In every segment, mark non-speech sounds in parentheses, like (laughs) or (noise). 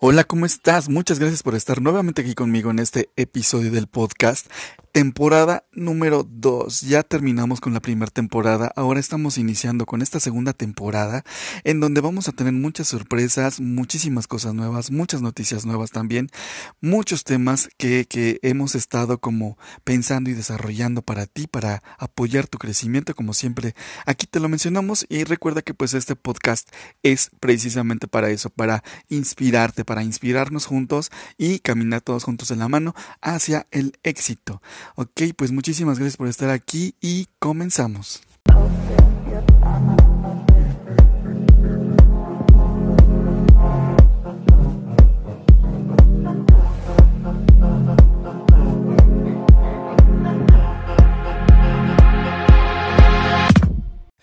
Hola, ¿cómo estás? Muchas gracias por estar nuevamente aquí conmigo en este episodio del podcast temporada número 2. Ya terminamos con la primera temporada, ahora estamos iniciando con esta segunda temporada en donde vamos a tener muchas sorpresas, muchísimas cosas nuevas, muchas noticias nuevas también, muchos temas que, que hemos estado como pensando y desarrollando para ti, para apoyar tu crecimiento, como siempre aquí te lo mencionamos y recuerda que pues este podcast es precisamente para eso, para inspirarte, para inspirarnos juntos y caminar todos juntos en la mano hacia el éxito. Ok, pues muchísimas gracias por estar aquí y comenzamos.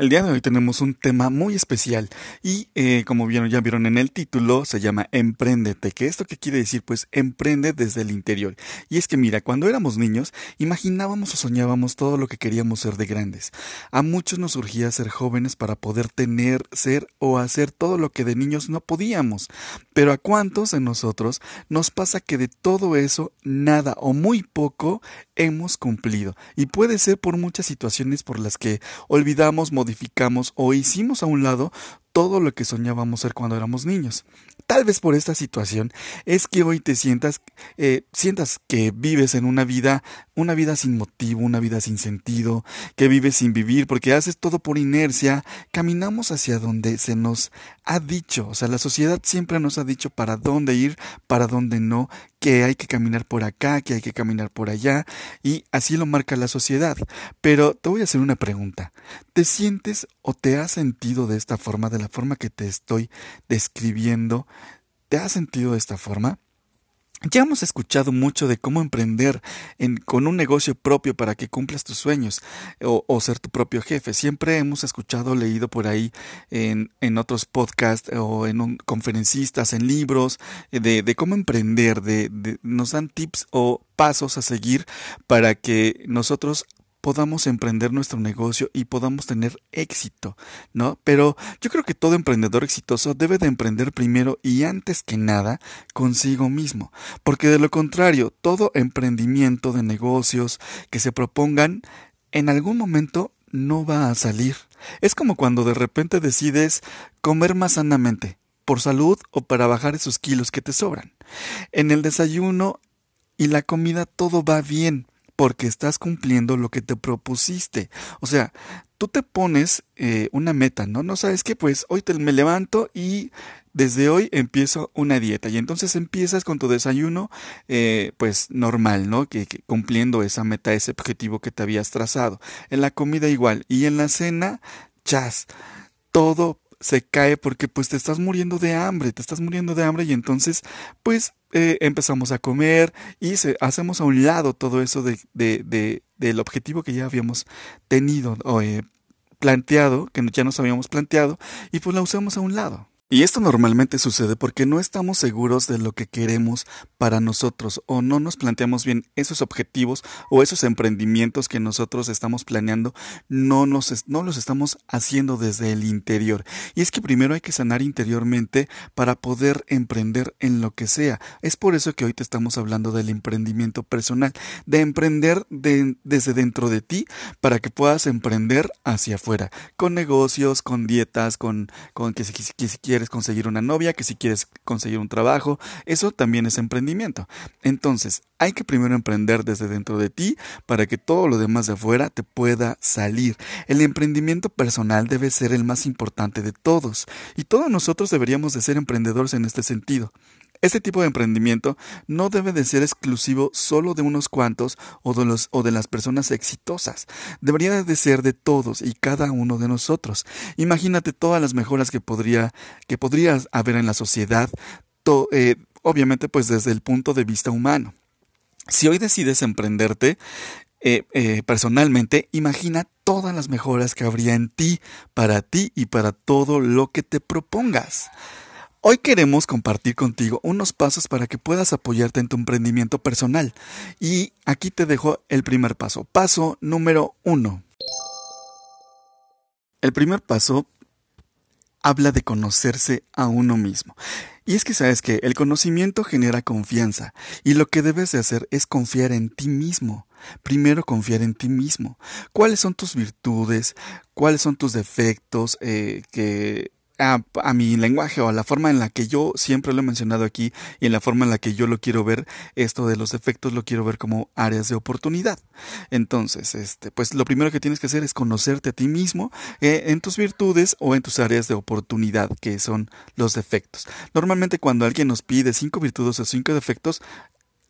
El día de hoy tenemos un tema muy especial y eh, como vieron, ya vieron en el título, se llama Emprendete. ¿Qué esto qué quiere decir? Pues emprende desde el interior. Y es que mira, cuando éramos niños, imaginábamos o soñábamos todo lo que queríamos ser de grandes. A muchos nos surgía ser jóvenes para poder tener, ser o hacer todo lo que de niños no podíamos. Pero a cuántos de nosotros nos pasa que de todo eso nada o muy poco hemos cumplido. Y puede ser por muchas situaciones por las que olvidamos, modificamos o hicimos a un lado todo lo que soñábamos ser cuando éramos niños. Tal vez por esta situación es que hoy te sientas, eh, sientas que vives en una vida, una vida sin motivo, una vida sin sentido, que vives sin vivir, porque haces todo por inercia. Caminamos hacia donde se nos ha dicho, o sea, la sociedad siempre nos ha dicho para dónde ir, para dónde no, que hay que caminar por acá, que hay que caminar por allá, y así lo marca la sociedad. Pero te voy a hacer una pregunta. ¿Te sientes o te has sentido de esta forma, de la forma que te estoy describiendo? ¿Te has sentido de esta forma? Ya hemos escuchado mucho de cómo emprender en, con un negocio propio para que cumplas tus sueños o, ser tu propio jefe. Siempre hemos escuchado, leído por ahí en, en otros podcasts o en conferencistas, en libros, de, de cómo emprender, de, de, nos dan tips o pasos a seguir para que nosotros podamos emprender nuestro negocio y podamos tener éxito, ¿no? Pero yo creo que todo emprendedor exitoso debe de emprender primero y antes que nada consigo mismo, porque de lo contrario, todo emprendimiento de negocios que se propongan en algún momento no va a salir. Es como cuando de repente decides comer más sanamente, por salud o para bajar esos kilos que te sobran. En el desayuno y la comida todo va bien, porque estás cumpliendo lo que te propusiste. O sea, tú te pones eh, una meta, ¿no? No sabes qué, pues hoy te, me levanto y desde hoy empiezo una dieta y entonces empiezas con tu desayuno eh, pues normal, ¿no? Que, que, cumpliendo esa meta, ese objetivo que te habías trazado. En la comida igual y en la cena, chas, todo se cae porque pues te estás muriendo de hambre, te estás muriendo de hambre y entonces pues eh, empezamos a comer y se, hacemos a un lado todo eso de, de, de, del objetivo que ya habíamos tenido o eh, planteado, que ya nos habíamos planteado y pues la usamos a un lado. Y esto normalmente sucede porque no estamos seguros de lo que queremos para nosotros o no nos planteamos bien esos objetivos o esos emprendimientos que nosotros estamos planeando, no, nos, no los estamos haciendo desde el interior. Y es que primero hay que sanar interiormente para poder emprender en lo que sea. Es por eso que hoy te estamos hablando del emprendimiento personal, de emprender de, desde dentro de ti para que puedas emprender hacia afuera, con negocios, con dietas, con, con que si, conseguir una novia, que si quieres conseguir un trabajo, eso también es emprendimiento. Entonces, hay que primero emprender desde dentro de ti para que todo lo demás de afuera te pueda salir. El emprendimiento personal debe ser el más importante de todos y todos nosotros deberíamos de ser emprendedores en este sentido. Este tipo de emprendimiento no debe de ser exclusivo solo de unos cuantos o de, los, o de las personas exitosas. Debería de ser de todos y cada uno de nosotros. Imagínate todas las mejoras que podría, que podría haber en la sociedad, eh, obviamente pues desde el punto de vista humano. Si hoy decides emprenderte, eh, eh, personalmente, imagina todas las mejoras que habría en ti, para ti y para todo lo que te propongas. Hoy queremos compartir contigo unos pasos para que puedas apoyarte en tu emprendimiento personal. Y aquí te dejo el primer paso. Paso número uno. El primer paso habla de conocerse a uno mismo. Y es que sabes que el conocimiento genera confianza y lo que debes de hacer es confiar en ti mismo. Primero confiar en ti mismo. ¿Cuáles son tus virtudes? ¿Cuáles son tus defectos? Eh, que a, mi lenguaje o a la forma en la que yo siempre lo he mencionado aquí y en la forma en la que yo lo quiero ver, esto de los defectos lo quiero ver como áreas de oportunidad. Entonces, este, pues lo primero que tienes que hacer es conocerte a ti mismo eh, en tus virtudes o en tus áreas de oportunidad, que son los defectos. Normalmente cuando alguien nos pide cinco virtudes o cinco defectos,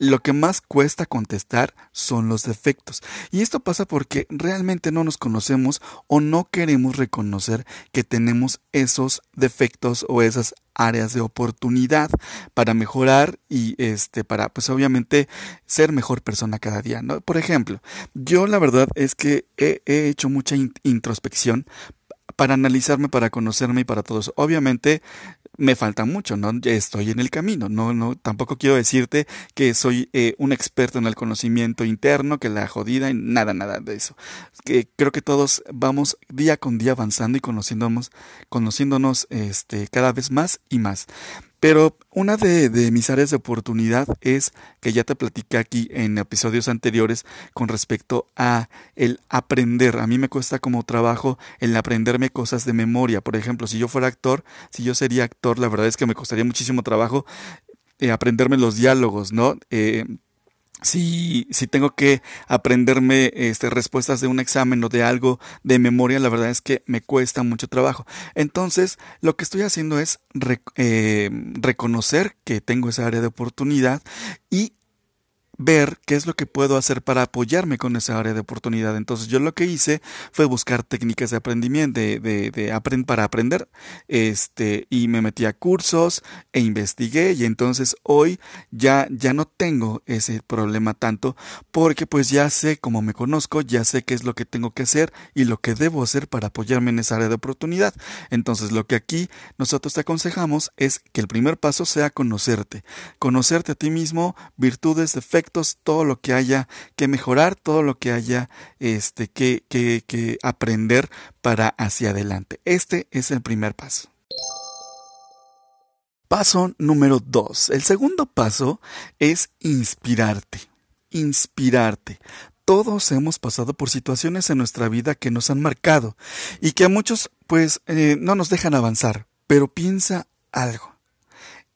lo que más cuesta contestar son los defectos. Y esto pasa porque realmente no nos conocemos o no queremos reconocer que tenemos esos defectos o esas áreas de oportunidad para mejorar y este para pues obviamente ser mejor persona cada día, ¿no? Por ejemplo, yo la verdad es que he, hecho mucha introspección para analizarme, para conocerme y para todos. Obviamente me falta mucho, ¿no? Estoy en el camino, no, no, tampoco quiero decirte que soy eh, un experto en el conocimiento interno, que la jodida, nada, nada de eso. Que creo que todos vamos día con día avanzando y conociéndonos, conociéndonos este, cada vez más y más. Pero una de, mis áreas de oportunidad es que ya te platiqué aquí en episodios anteriores con respecto a el aprender. A mí me cuesta como trabajo el aprenderme cosas de memoria. Por ejemplo, si yo fuera actor, si yo sería actor, la verdad es que me costaría muchísimo trabajo eh, aprenderme los diálogos, ¿no? Eh, si, si tengo que aprenderme este, respuestas de un examen o de algo de memoria, la verdad es que me cuesta mucho trabajo. Entonces, lo que estoy haciendo es eh, reconocer que tengo esa área de oportunidad y ver qué es lo que puedo hacer para apoyarme con esa área de oportunidad. Entonces yo lo que hice fue buscar técnicas de aprendimiento, de, de, para aprender, este, y me metí a cursos e investigué y entonces hoy ya, ya no tengo ese problema tanto porque pues ya sé cómo me conozco, ya sé qué es lo que tengo que hacer y lo que debo hacer para apoyarme en esa área de oportunidad. Entonces lo que aquí nosotros te aconsejamos es que el primer paso sea conocerte, conocerte a ti mismo, virtudes, defectos, todo lo que haya que mejorar, todo lo que haya este, que, que, que aprender para hacia adelante. Este es el primer paso. Paso número dos. El segundo paso es inspirarte. Inspirarte. Todos hemos pasado por situaciones en nuestra vida que nos han marcado y que a muchos pues eh, no nos dejan avanzar. Pero piensa algo.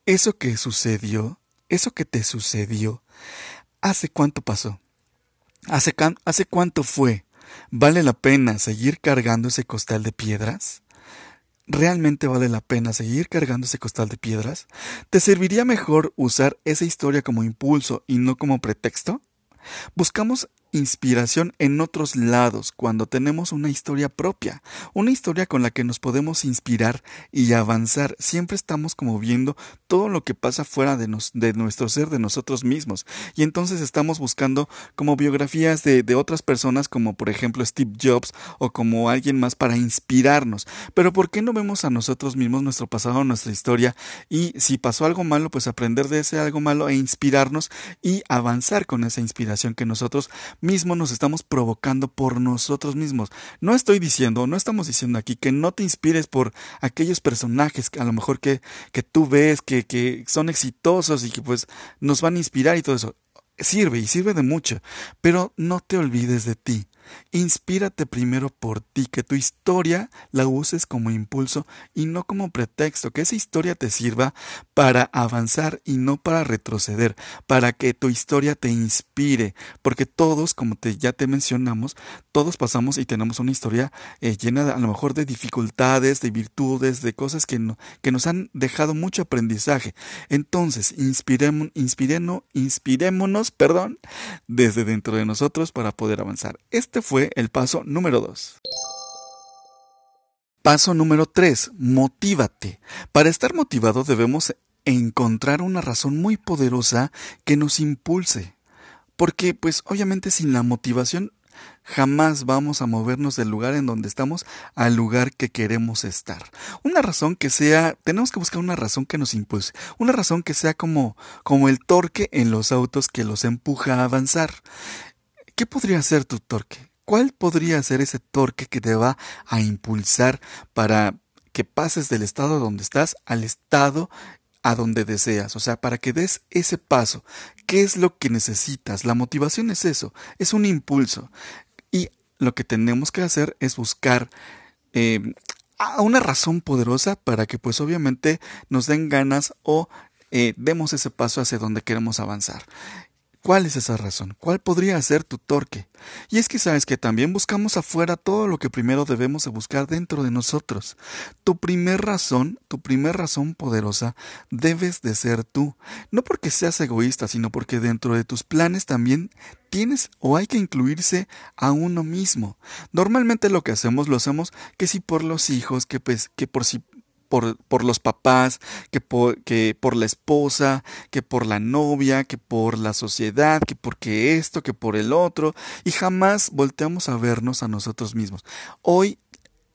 Eso que sucedió, eso que te sucedió, ¿Hace cuánto pasó? ¿Hace, ¿Hace cuánto fue? ¿Vale la pena seguir cargando ese costal de piedras? ¿Realmente vale la pena seguir cargando ese costal de piedras? ¿Te serviría mejor usar esa historia como impulso y no como pretexto? Buscamos inspiración en otros lados cuando tenemos una historia propia, una historia con la que nos podemos inspirar y avanzar. Siempre estamos como viendo todo lo que pasa fuera de, de nuestro ser, de nosotros mismos. Y entonces estamos buscando como biografías de, de otras personas, como por ejemplo Steve Jobs o como alguien más para inspirarnos. Pero ¿por qué no vemos a nosotros mismos nuestro pasado, nuestra historia? Y si pasó algo malo, pues aprender de ese algo malo e inspirarnos y avanzar con esa inspiración que nosotros mismo nos estamos provocando por nosotros mismos. No estoy diciendo, no estamos diciendo aquí que no te inspires por aquellos personajes que a lo mejor que, que tú ves que, que son exitosos y que pues nos van a inspirar y todo eso. Sirve y sirve de mucho, pero no te olvides de ti. Inspírate primero por ti, que tu historia la uses como impulso y no como pretexto, que esa historia te sirva para avanzar y no para retroceder, para que tu historia te inspire, porque todos, como te, ya te mencionamos, todos pasamos y tenemos una historia eh, llena a lo mejor de dificultades, de virtudes, de cosas que, que nos han dejado mucho aprendizaje. Entonces, inspiremos, inspirémonos, perdón, desde dentro de nosotros para poder avanzar. Este fue el paso número 2. Paso número 3. Motívate. Para estar motivado debemos encontrar una razón muy poderosa que nos impulse. Porque, pues, obviamente sin la motivación jamás vamos a movernos del lugar en donde estamos al lugar que queremos estar. Una razón que sea, tenemos que buscar una razón que nos impulse, una razón que sea como, como el torque en los autos que los empuja a avanzar. ¿Qué podría ser tu torque? ¿Cuál podría ser ese torque que te va a impulsar para que pases del estado donde estás al estado a donde deseas, o sea, para que des ese paso. ¿Qué es lo que necesitas? La motivación es eso, es un impulso. Y lo que tenemos que hacer es buscar eh, una razón poderosa para que pues obviamente nos den ganas o eh, demos ese paso hacia donde queremos avanzar. ¿Cuál es esa razón? ¿Cuál podría ser tu torque? Y es que sabes que también buscamos afuera todo lo que primero debemos de buscar dentro de nosotros. Tu primer razón, tu primer razón poderosa, debes de ser tú. No porque seas egoísta, sino porque dentro de tus planes también tienes o hay que incluirse a uno mismo. Normalmente lo que hacemos lo hacemos que si por los hijos, que pues que por si por, los papás, que por, que por la esposa, que por la novia, que por la sociedad, que porque esto, que por el otro, y jamás volteamos a vernos a nosotros mismos. Hoy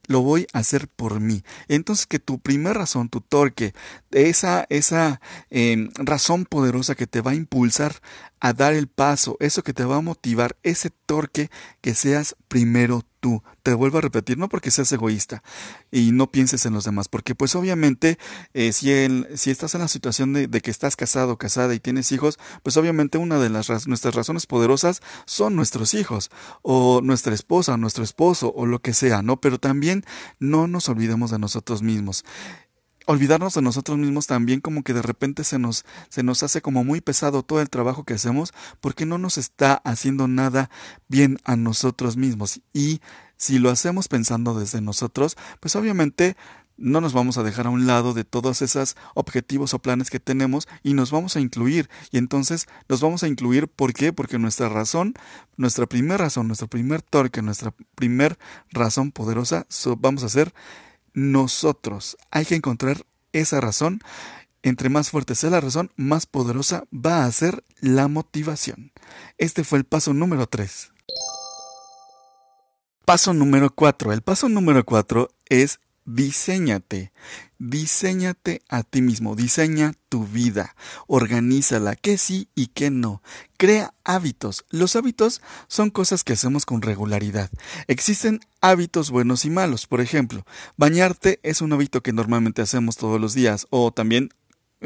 lo voy a hacer por mí. Entonces que tu primera razón, tu torque, esa, esa em, razón poderosa que te va a impulsar a dar el paso, eso que te va a motivar, ese torque, que seas primero tú. Te vuelvo a repetir, no porque seas egoísta y no pienses en los demás, porque pues obviamente eh, si, si estás en la situación de, que estás casado, casada y tienes hijos, pues obviamente una de las nuestras razones poderosas son nuestros hijos, o nuestra esposa, nuestro esposo, o lo que sea, ¿no? Pero también no nos olvidemos de nosotros mismos olvidarnos de nosotros mismos también como que de repente se nos, se nos hace como muy pesado todo el trabajo que hacemos porque no nos está haciendo nada bien a nosotros mismos. Y si lo hacemos pensando desde nosotros, pues obviamente no nos vamos a dejar a un lado de todos esos objetivos o planes que tenemos y nos vamos a incluir. Y entonces nos vamos a incluir, ¿por qué? Porque nuestra razón, nuestra primera razón, nuestro primer torque, nuestra primera razón poderosa, vamos a ser nosotros. Hay que encontrar esa razón. Entre más fuerte sea la razón, más poderosa va a ser la motivación. Este fue el paso número 3. Paso número 4. El paso número 4 es diseñate. Diseñate a ti mismo, diseña tu vida, organízala, qué sí y qué no. Crea hábitos. Los hábitos son cosas que hacemos con regularidad. Existen hábitos buenos y malos. Por ejemplo, bañarte es un hábito que normalmente hacemos todos los días o también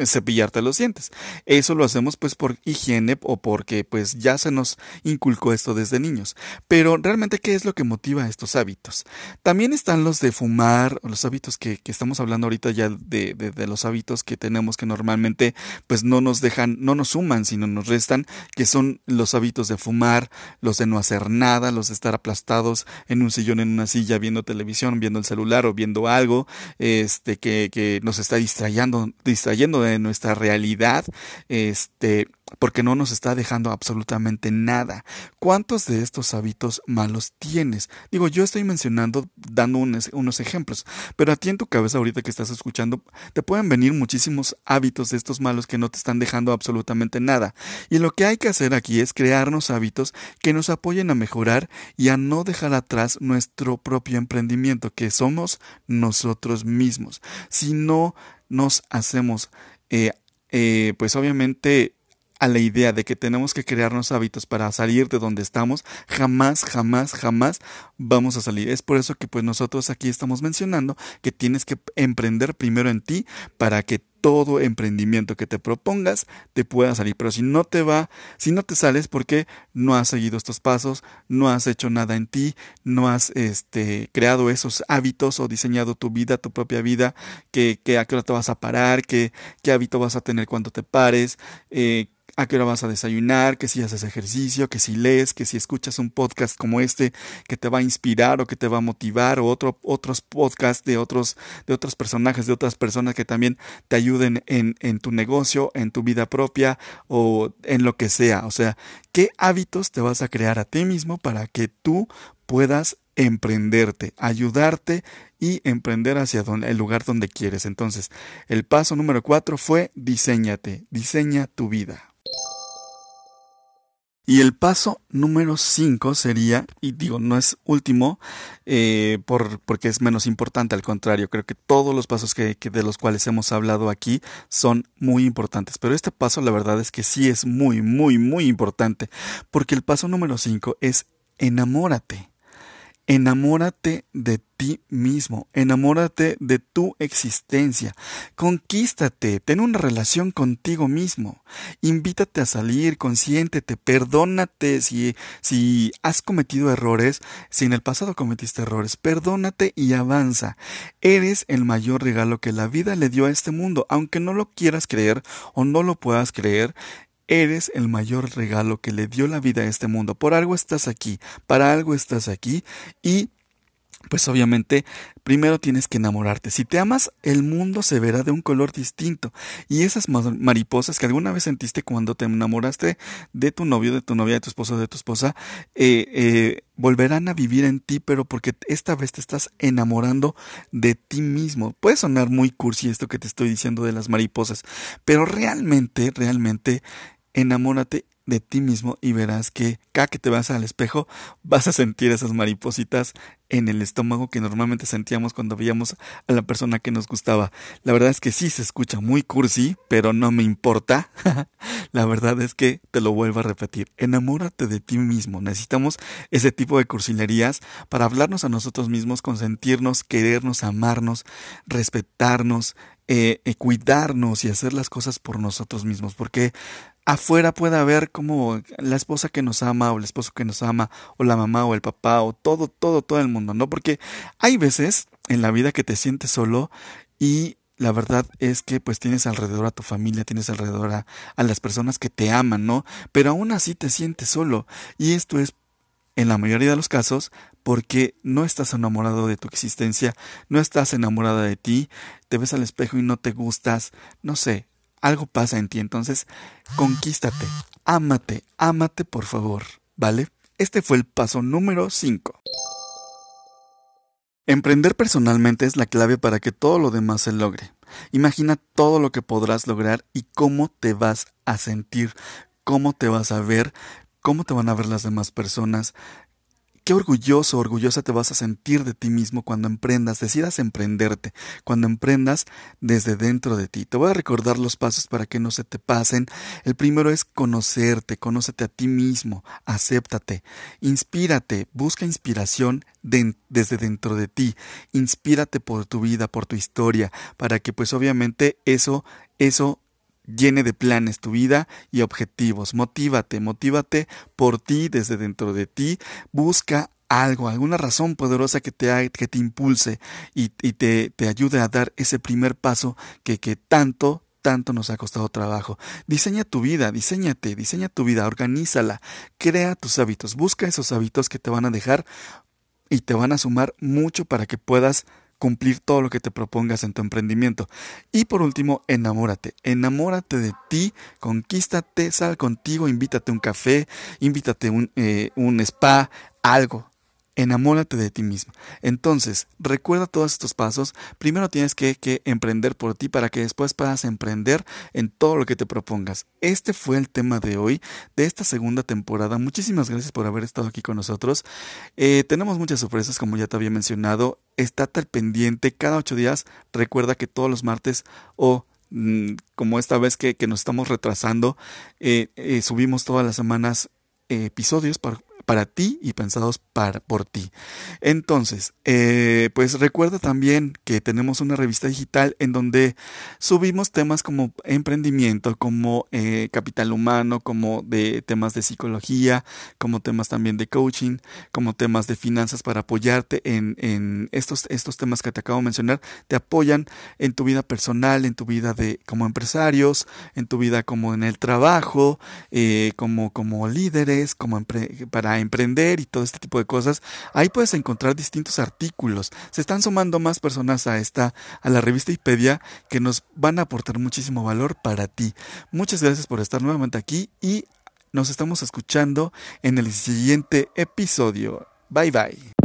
cepillarte los dientes. Eso lo hacemos pues por higiene o porque pues ya se nos inculcó esto desde niños. Pero realmente ¿qué es lo que motiva estos hábitos? También están los de fumar, los hábitos que, que estamos hablando ahorita ya de, de, de, los hábitos que tenemos que normalmente pues no nos dejan, no nos suman, sino nos restan, que son los hábitos de fumar, los de no hacer nada, los de estar aplastados en un sillón, en una silla, viendo televisión, viendo el celular o viendo algo, este, que, que nos está distrayendo, distrayendo de nuestra realidad, este, porque no nos está dejando absolutamente nada. ¿Cuántos de estos hábitos malos tienes? Digo, yo estoy mencionando, dando unos, ejemplos, pero a ti en tu cabeza ahorita que estás escuchando, te pueden venir muchísimos hábitos de estos malos que no te están dejando absolutamente nada. Y lo que hay que hacer aquí es crearnos hábitos que nos apoyen a mejorar y a no dejar atrás nuestro propio emprendimiento, que somos nosotros mismos. Si no nos hacemos, eh, eh, pues obviamente a la idea de que tenemos que crearnos hábitos para salir de donde estamos, jamás, jamás, jamás vamos a salir. Es por eso que pues nosotros aquí estamos mencionando que tienes que emprender primero en ti para que todo emprendimiento que te propongas te pueda salir. Pero si no te va, si no te sales porque no has seguido estos pasos, no has hecho nada en ti, no has este, creado esos hábitos o diseñado tu vida, tu propia vida, que, que a qué hora te vas a parar, qué, qué hábito vas a tener cuando te pares, eh, a qué hora vas a desayunar, que si haces ejercicio, que si lees, que si escuchas un podcast como este que te va a inspirar o que te va a motivar o otro, otros podcasts de otros, de otros personajes, de otras personas que también te ayuden en, en tu negocio, en tu vida propia o en lo que sea. O sea, ¿qué hábitos te vas a crear a ti mismo para que tú puedas emprenderte, ayudarte y emprender hacia el lugar donde quieres. Entonces, el paso número cuatro fue diseñate, diseña tu vida. Y el paso número 5 sería, y digo, no es último, eh, por, porque es menos importante, al contrario, creo que todos los pasos que, de los cuales hemos hablado aquí son muy importantes. Pero este paso, la verdad es que sí es muy, muy, muy importante, porque el paso número 5 es enamórate. Enamórate de ti mismo, enamórate de tu existencia, conquístate, ten una relación contigo mismo, invítate a salir, consiéntete, perdónate si, si has cometido errores, si en el pasado cometiste errores, perdónate y avanza. Eres el mayor regalo que la vida le dio a este mundo, aunque no lo quieras creer o no lo puedas creer, Eres el mayor regalo que le dio la vida a este mundo. Por algo estás aquí, para algo estás aquí y pues obviamente primero tienes que enamorarte. Si te amas, el mundo se verá de un color distinto. Y esas mariposas que alguna vez sentiste cuando te enamoraste de tu novio, de tu novia, de tu esposo, de tu esposa, eh, eh, volverán a vivir en ti, pero porque esta vez te estás enamorando de ti mismo. Puede sonar muy cursi esto que te estoy diciendo de las mariposas, pero realmente, realmente enamórate de ti mismo y verás que cada que te vas al espejo vas a sentir esas maripositas en el estómago que normalmente sentíamos cuando veíamos a la persona que nos gustaba. La verdad es que sí se escucha muy cursi, pero no me importa. (laughs) la verdad es que te lo vuelvo a repetir. Enamórate de ti mismo. Necesitamos ese tipo de cursilerías para hablarnos a nosotros mismos, consentirnos, querernos, amarnos, respetarnos, eh, eh, cuidarnos y hacer las cosas por nosotros mismos, porque afuera puede haber como la esposa que nos ama o el esposo que nos ama o la mamá o el papá o todo, todo, todo el mundo, ¿no? Porque hay veces en la vida que te sientes solo y la verdad es que pues tienes alrededor a tu familia, tienes alrededor a, a las personas que te aman, ¿no? Pero aún así te sientes solo y esto es en la mayoría de los casos porque no estás enamorado de tu existencia, no estás enamorada de ti, te ves al espejo y no te gustas, no sé, algo pasa en ti, entonces conquístate, ámate, ámate por favor, ¿vale? Este fue el paso número 5. Emprender personalmente es la clave para que todo lo demás se logre. Imagina todo lo que podrás lograr y cómo te vas a sentir, cómo te vas a ver, cómo te van a ver las demás personas, Qué orgulloso, orgullosa te vas a sentir de ti mismo cuando emprendas, decidas emprenderte, cuando emprendas desde dentro de ti. Te voy a recordar los pasos para que no se te pasen. El primero es conocerte, conócete a ti mismo, acéptate, inspírate, busca inspiración desde dentro de ti, inspírate por tu vida, por tu historia, para que pues obviamente eso, eso llene de planes tu vida y objetivos. Motívate, motívate por ti, desde dentro de ti. Busca algo, alguna razón poderosa que te, que te impulse y, te, te, ayude a dar ese primer paso que, que tanto, tanto nos ha costado trabajo. Diseña tu vida, diseñate, diseña tu vida, organízala, crea tus hábitos, busca esos hábitos que te van a dejar y te van a sumar mucho para que puedas cumplir todo lo que te propongas en tu emprendimiento. Y por último, enamórate. Enamórate de ti, conquístate, sal contigo, invítate un café, invítate un, eh, un spa, algo, Enamórate de ti mismo. Entonces, recuerda todos estos pasos. Primero tienes que, emprender por ti para que después puedas emprender en todo lo que te propongas. Este fue el tema de hoy, de esta segunda temporada. Muchísimas gracias por haber estado aquí con nosotros. Eh, tenemos muchas sorpresas, como ya te había mencionado. Estate al pendiente cada ocho días. Recuerda que todos los martes o mm, como esta vez que, que nos estamos retrasando, eh, eh, subimos todas las semanas episodios para para ti y pensados para, por ti. Entonces, eh, pues recuerda también que tenemos una revista digital en donde subimos temas como emprendimiento, como eh, capital humano, como de temas de psicología, como temas también de coaching, como temas de finanzas para apoyarte en, en estos, estos temas que te acabo de mencionar, te apoyan en tu vida personal, en tu vida de como empresarios, en tu vida como en el trabajo, eh, como, como líderes, como para emprender y todo este tipo de cosas, ahí puedes encontrar distintos artículos. Se están sumando más personas a esta, a la revista Ipedia, que nos van a aportar muchísimo valor para ti. Muchas gracias por estar nuevamente aquí y nos estamos escuchando en el siguiente episodio. Bye bye.